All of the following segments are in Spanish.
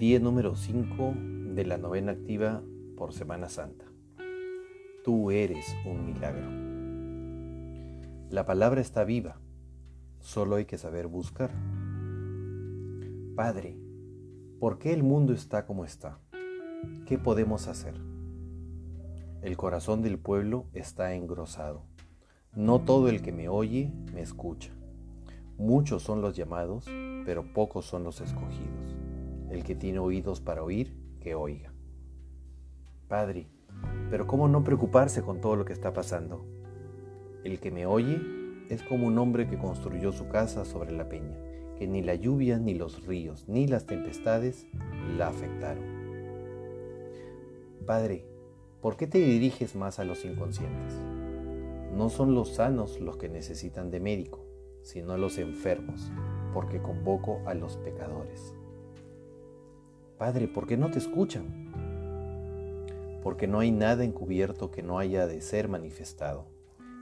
Día número 5 de la novena activa por Semana Santa. Tú eres un milagro. La palabra está viva, solo hay que saber buscar. Padre, ¿por qué el mundo está como está? ¿Qué podemos hacer? El corazón del pueblo está engrosado. No todo el que me oye me escucha. Muchos son los llamados, pero pocos son los escogidos. El que tiene oídos para oír, que oiga. Padre, pero ¿cómo no preocuparse con todo lo que está pasando? El que me oye es como un hombre que construyó su casa sobre la peña, que ni la lluvia, ni los ríos, ni las tempestades la afectaron. Padre, ¿por qué te diriges más a los inconscientes? No son los sanos los que necesitan de médico, sino los enfermos, porque convoco a los pecadores. Padre, ¿por qué no te escuchan? Porque no hay nada encubierto que no haya de ser manifestado,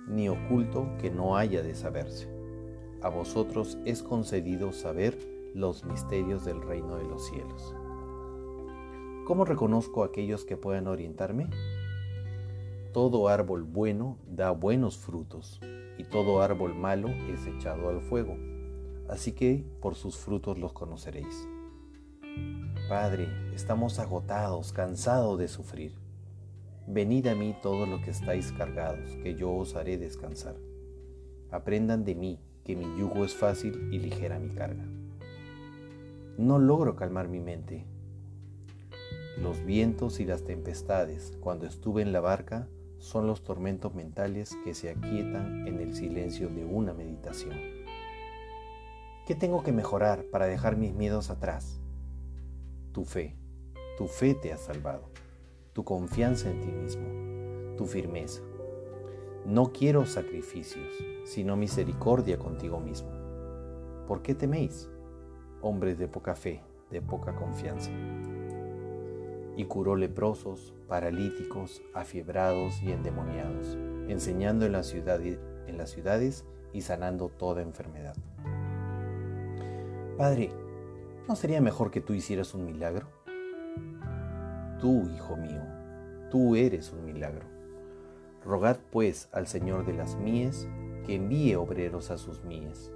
ni oculto que no haya de saberse. A vosotros es concedido saber los misterios del reino de los cielos. ¿Cómo reconozco a aquellos que puedan orientarme? Todo árbol bueno da buenos frutos y todo árbol malo es echado al fuego. Así que por sus frutos los conoceréis. Padre, estamos agotados, cansados de sufrir. Venid a mí todos los que estáis cargados, que yo os haré descansar. Aprendan de mí, que mi yugo es fácil y ligera mi carga. No logro calmar mi mente. Los vientos y las tempestades, cuando estuve en la barca, son los tormentos mentales que se aquietan en el silencio de una meditación. ¿Qué tengo que mejorar para dejar mis miedos atrás? Tu fe, tu fe te ha salvado, tu confianza en ti mismo, tu firmeza. No quiero sacrificios, sino misericordia contigo mismo. ¿Por qué teméis, hombres de poca fe, de poca confianza? y curó leprosos, paralíticos, afiebrados y endemoniados, enseñando en, en las ciudades y sanando toda enfermedad. Padre, ¿no sería mejor que tú hicieras un milagro? Tú, hijo mío, tú eres un milagro. Rogad pues al Señor de las mies que envíe obreros a sus mies.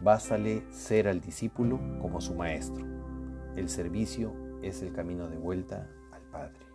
Bástale ser al discípulo como su maestro. El servicio es el camino de vuelta al Padre.